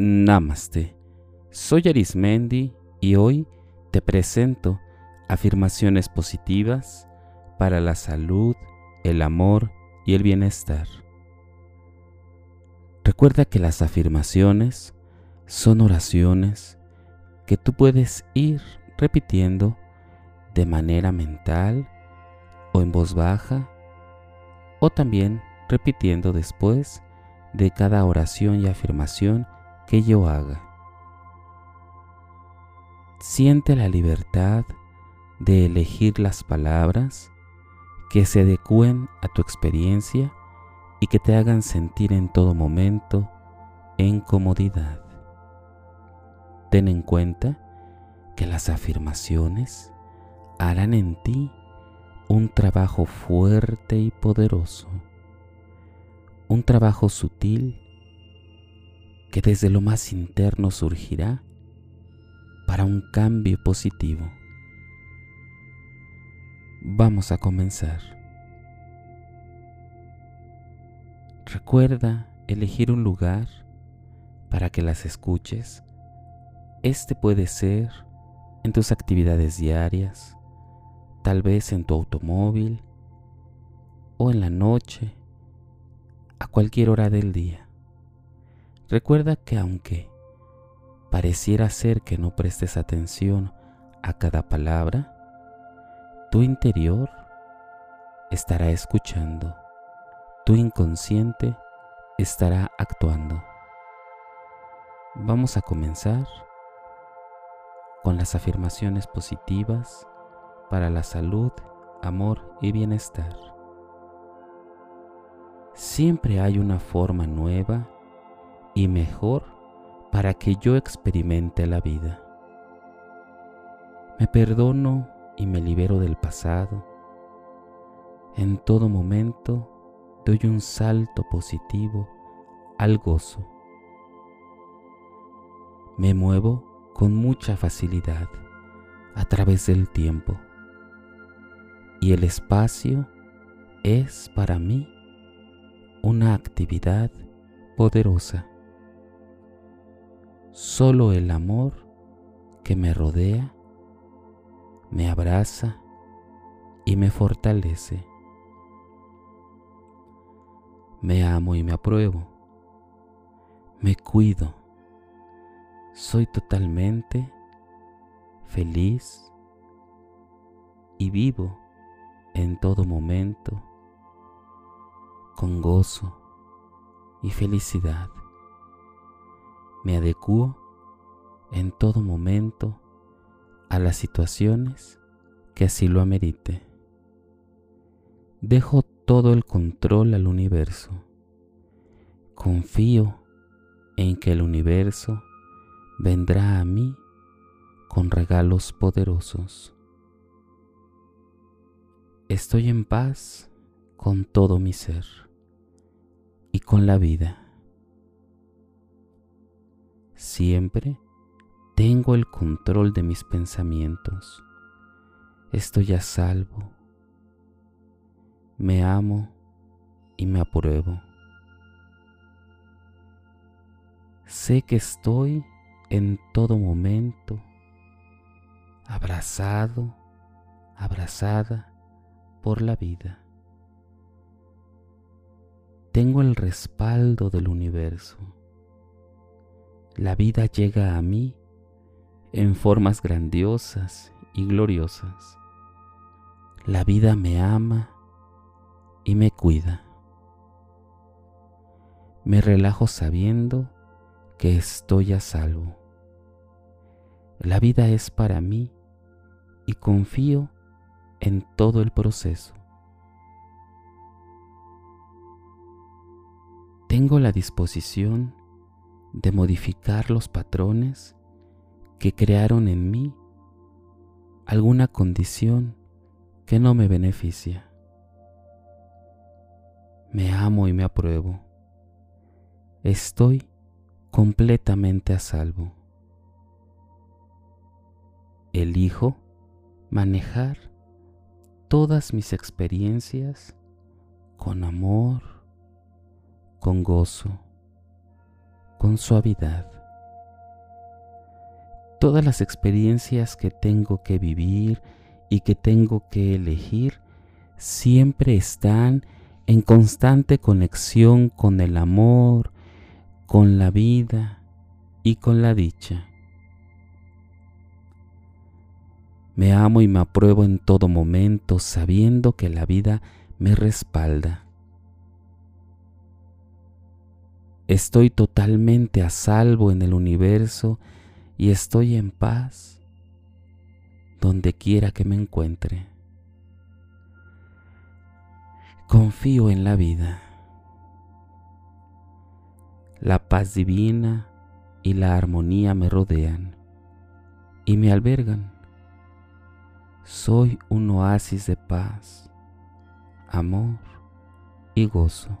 Namaste. Soy Arismendi y hoy te presento afirmaciones positivas para la salud, el amor y el bienestar. Recuerda que las afirmaciones son oraciones que tú puedes ir repitiendo de manera mental o en voz baja o también repitiendo después de cada oración y afirmación que yo haga. Siente la libertad de elegir las palabras que se adecúen a tu experiencia y que te hagan sentir en todo momento en comodidad. Ten en cuenta que las afirmaciones harán en ti un trabajo fuerte y poderoso, un trabajo sutil que desde lo más interno surgirá para un cambio positivo. Vamos a comenzar. Recuerda elegir un lugar para que las escuches. Este puede ser en tus actividades diarias, tal vez en tu automóvil o en la noche, a cualquier hora del día. Recuerda que aunque pareciera ser que no prestes atención a cada palabra, tu interior estará escuchando, tu inconsciente estará actuando. Vamos a comenzar con las afirmaciones positivas para la salud, amor y bienestar. Siempre hay una forma nueva y mejor para que yo experimente la vida. Me perdono y me libero del pasado. En todo momento doy un salto positivo al gozo. Me muevo con mucha facilidad a través del tiempo y el espacio es para mí una actividad poderosa. Solo el amor que me rodea me abraza y me fortalece. Me amo y me apruebo. Me cuido. Soy totalmente feliz y vivo en todo momento con gozo y felicidad me adecuo en todo momento a las situaciones que así lo amerite. Dejo todo el control al universo. Confío en que el universo vendrá a mí con regalos poderosos. Estoy en paz con todo mi ser y con la vida. Siempre tengo el control de mis pensamientos. Estoy a salvo. Me amo y me apruebo. Sé que estoy en todo momento abrazado, abrazada por la vida. Tengo el respaldo del universo la vida llega a mí en formas grandiosas y gloriosas. La vida me ama y me cuida. Me relajo sabiendo que estoy a salvo. La vida es para mí y confío en todo el proceso. Tengo la disposición de modificar los patrones que crearon en mí alguna condición que no me beneficia. Me amo y me apruebo. Estoy completamente a salvo. Elijo manejar todas mis experiencias con amor, con gozo con suavidad. todas las experiencias que tengo que vivir y que tengo que elegir siempre están en constante conexión con el amor, con la vida y con la dicha. Me amo y me apruebo en todo momento sabiendo que la vida me respalda. Estoy totalmente a salvo en el universo y estoy en paz donde quiera que me encuentre. Confío en la vida. La paz divina y la armonía me rodean y me albergan. Soy un oasis de paz, amor y gozo.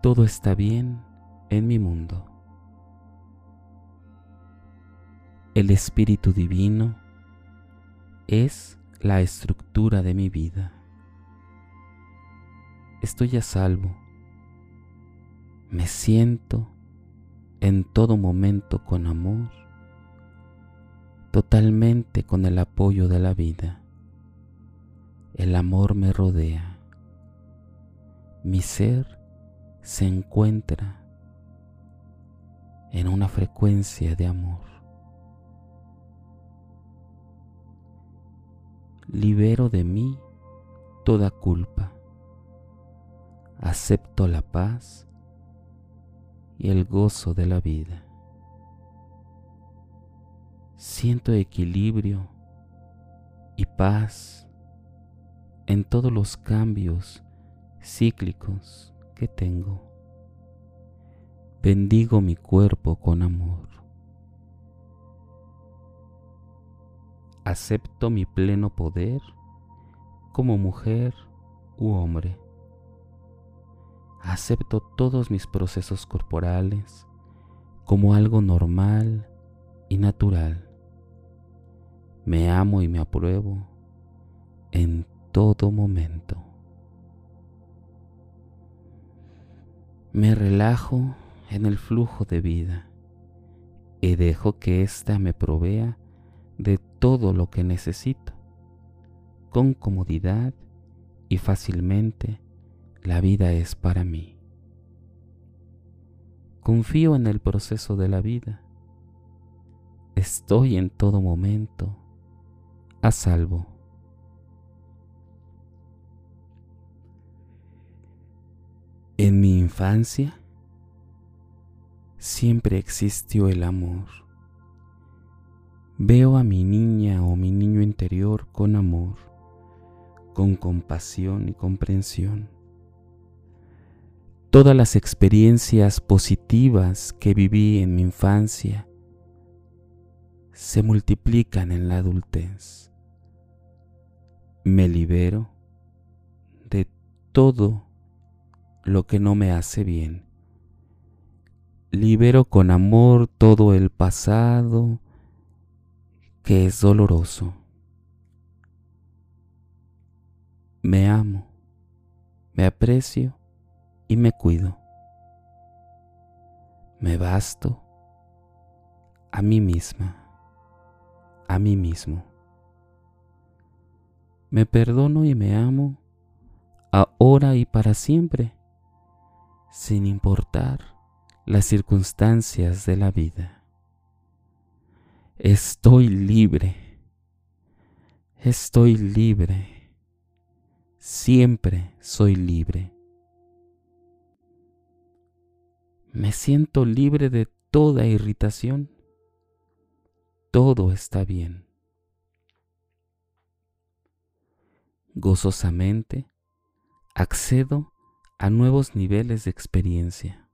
Todo está bien en mi mundo. El Espíritu Divino es la estructura de mi vida. Estoy a salvo. Me siento en todo momento con amor, totalmente con el apoyo de la vida. El amor me rodea. Mi ser se encuentra en una frecuencia de amor. libero de mí toda culpa, acepto la paz y el gozo de la vida. Siento equilibrio y paz en todos los cambios cíclicos que tengo. Bendigo mi cuerpo con amor. acepto mi pleno poder como mujer u hombre. Acepto todos mis procesos corporales como algo normal y natural. Me amo y me apruebo en todo momento. Me relajo en el flujo de vida y dejo que ésta me provea de todo lo que necesito. Con comodidad y fácilmente la vida es para mí. Confío en el proceso de la vida. Estoy en todo momento a salvo. En mi infancia siempre existió el amor Veo a mi niña o mi niño interior con amor, con compasión y comprensión. Todas las experiencias positivas que viví en mi infancia se multiplican en la adultez. Me libero de todo lo que no me hace bien. Libero con amor todo el pasado, que es doloroso. Me amo, me aprecio y me cuido. Me basto a mí misma, a mí mismo. Me perdono y me amo ahora y para siempre, sin importar las circunstancias de la vida. Estoy libre. Estoy libre. Siempre soy libre. Me siento libre de toda irritación. Todo está bien. Gozosamente accedo a nuevos niveles de experiencia.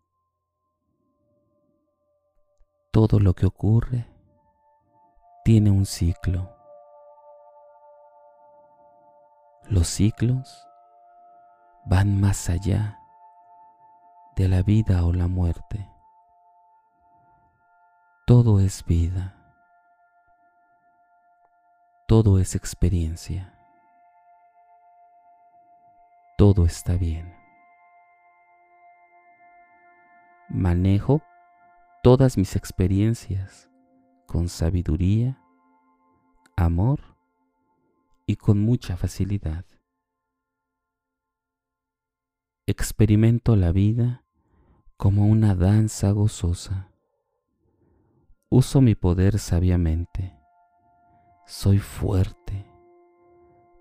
Todo lo que ocurre tiene un ciclo. Los ciclos van más allá de la vida o la muerte. Todo es vida. Todo es experiencia. Todo está bien. Manejo todas mis experiencias con sabiduría, amor y con mucha facilidad. Experimento la vida como una danza gozosa. Uso mi poder sabiamente. Soy fuerte.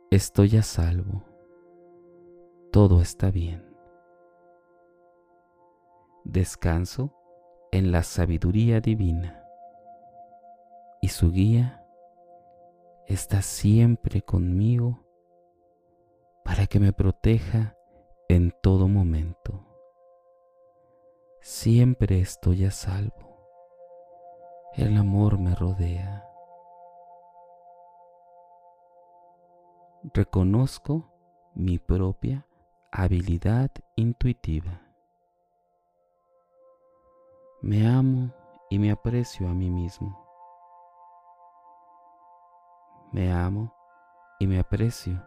Estoy a salvo. Todo está bien. Descanso en la sabiduría divina y su guía está siempre conmigo para que me proteja en todo momento. Siempre estoy a salvo. El amor me rodea. Reconozco mi propia habilidad intuitiva. Me amo y me aprecio a mí mismo. Me amo y me aprecio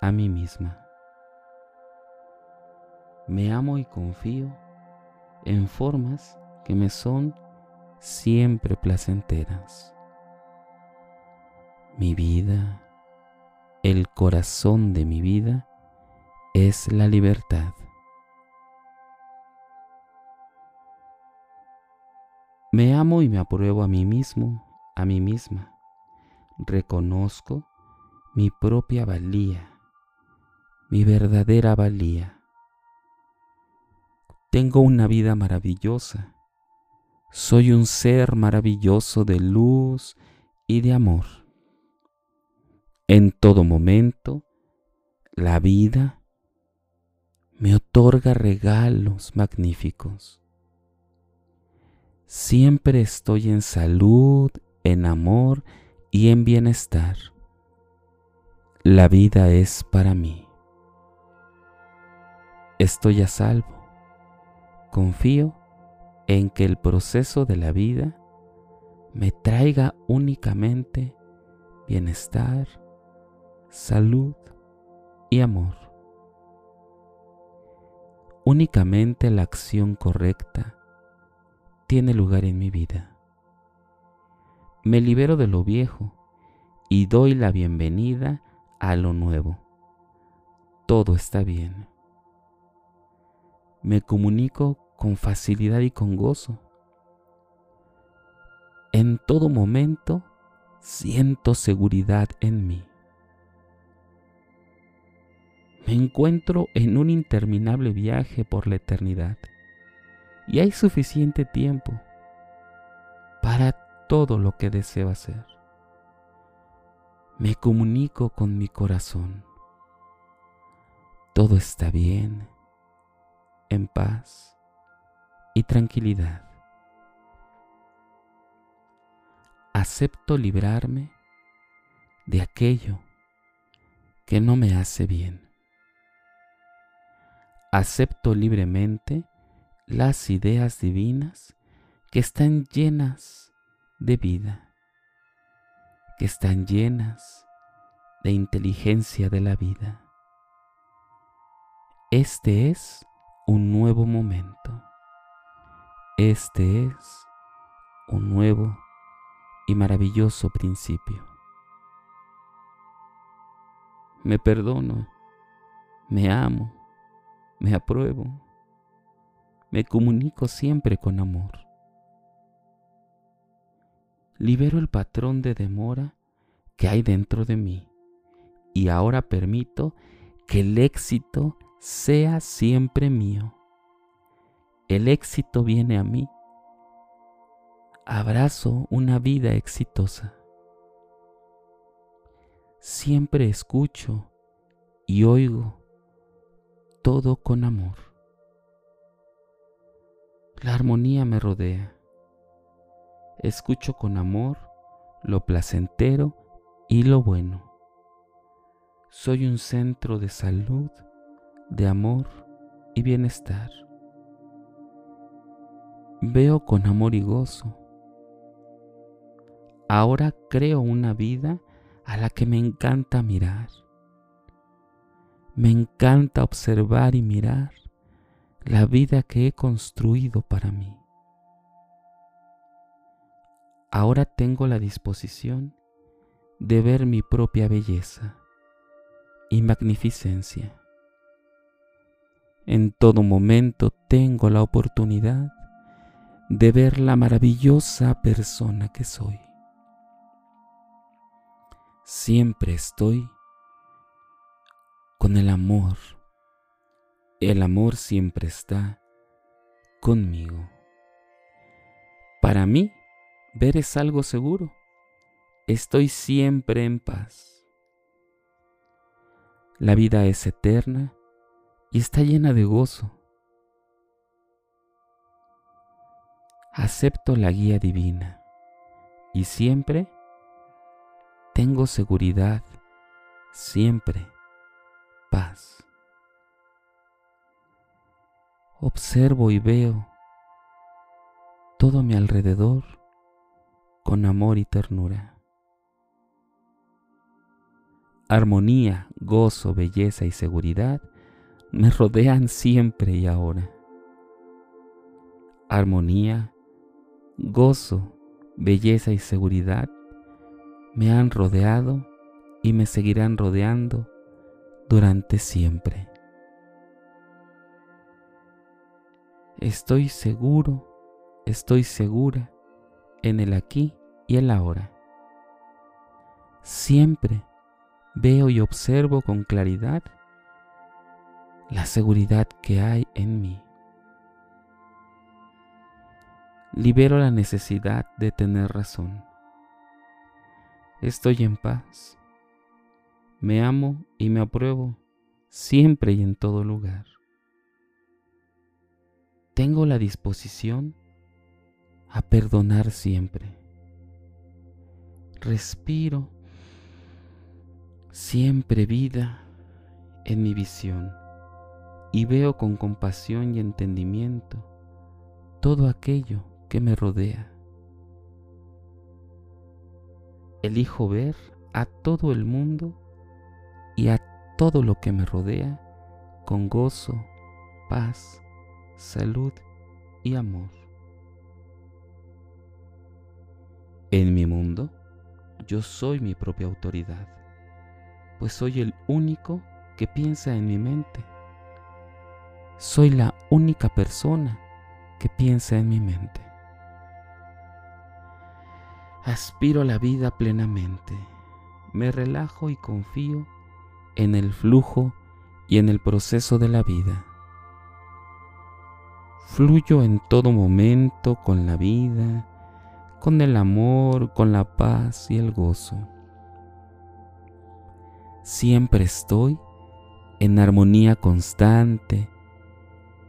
a mí misma. Me amo y confío en formas que me son siempre placenteras. Mi vida, el corazón de mi vida, es la libertad. Me amo y me apruebo a mí mismo, a mí misma. Reconozco mi propia valía, mi verdadera valía. Tengo una vida maravillosa. Soy un ser maravilloso de luz y de amor. En todo momento, la vida me otorga regalos magníficos. Siempre estoy en salud, en amor y en bienestar. La vida es para mí. Estoy a salvo. Confío en que el proceso de la vida me traiga únicamente bienestar, salud y amor. Únicamente la acción correcta tiene lugar en mi vida. Me libero de lo viejo y doy la bienvenida a lo nuevo. Todo está bien. Me comunico con facilidad y con gozo. En todo momento siento seguridad en mí. Me encuentro en un interminable viaje por la eternidad y hay suficiente tiempo para todo lo que deseo hacer. Me comunico con mi corazón. Todo está bien, en paz y tranquilidad. Acepto librarme de aquello que no me hace bien. Acepto libremente las ideas divinas que están llenas de vida, que están llenas de inteligencia de la vida. Este es un nuevo momento. Este es un nuevo y maravilloso principio. Me perdono, me amo, me apruebo me comunico siempre con amor. Libero el patrón de demora que hay dentro de mí y ahora permito que el éxito sea siempre mío. El éxito viene a mí. Abrazo una vida exitosa. Siempre escucho y oigo todo con amor. La armonía me rodea. Escucho con amor lo placentero y lo bueno. Soy un centro de salud, de amor y bienestar. Veo con amor y gozo. Ahora creo una vida a la que me encanta mirar. Me encanta observar y mirar la vida que he construido para mí. ahora tengo la disposición de ver mi propia belleza y magnificencia. En todo momento tengo la oportunidad de ver la maravillosa persona que soy. Siempre estoy con el amor. El amor siempre está conmigo. Para mí, ver es algo seguro. Estoy siempre en paz. La vida es eterna y está llena de gozo. Acepto la guía divina y siempre tengo seguridad, siempre paz. Observo y veo todo a mi alrededor con amor y ternura. Armonía, gozo, belleza y seguridad me rodean siempre y ahora. Armonía, gozo, belleza y seguridad me han rodeado y me seguirán rodeando durante siempre. Estoy seguro, estoy segura en el aquí y el ahora. Siempre veo y observo con claridad la seguridad que hay en mí. Libero la necesidad de tener razón. Estoy en paz. Me amo y me apruebo siempre y en todo lugar. Tengo la disposición a perdonar siempre. Respiro siempre vida en mi visión y veo con compasión y entendimiento todo aquello que me rodea. Elijo ver a todo el mundo y a todo lo que me rodea con gozo, paz, salud y amor. En mi mundo, yo soy mi propia autoridad, pues soy el único que piensa en mi mente soy la única persona que piensa en mi mente. Aspiro a la vida plenamente. Me relajo y confío en el flujo y en el proceso de la vida. Fluyo en todo momento con la vida, con el amor, con la paz y el gozo. Siempre estoy en armonía constante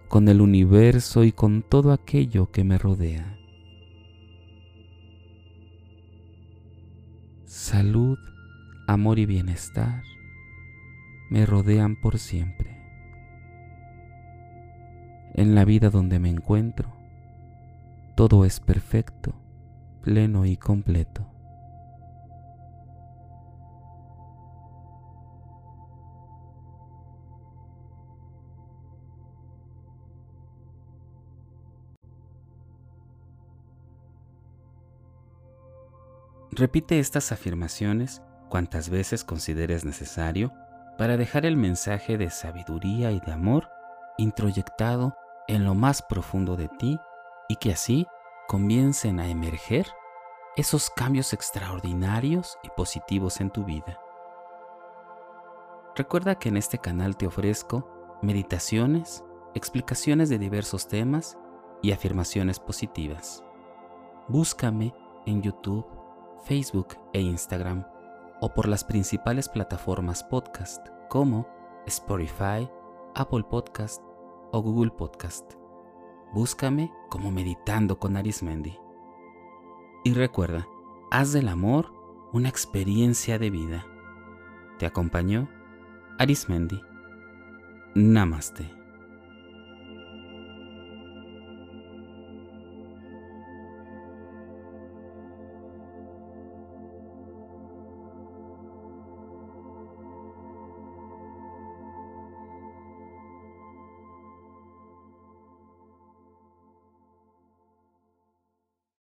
con el universo y con todo aquello que me rodea. Salud, amor y bienestar me rodean por siempre. En la vida donde me encuentro, todo es perfecto, pleno y completo. Repite estas afirmaciones cuantas veces consideres necesario para dejar el mensaje de sabiduría y de amor introyectado en lo más profundo de ti y que así comiencen a emerger esos cambios extraordinarios y positivos en tu vida. Recuerda que en este canal te ofrezco meditaciones, explicaciones de diversos temas y afirmaciones positivas. Búscame en YouTube Facebook e Instagram o por las principales plataformas podcast como Spotify, Apple Podcast o Google Podcast. Búscame como Meditando con Arismendi. Y recuerda, haz del amor una experiencia de vida. Te acompañó Arismendi. Namaste.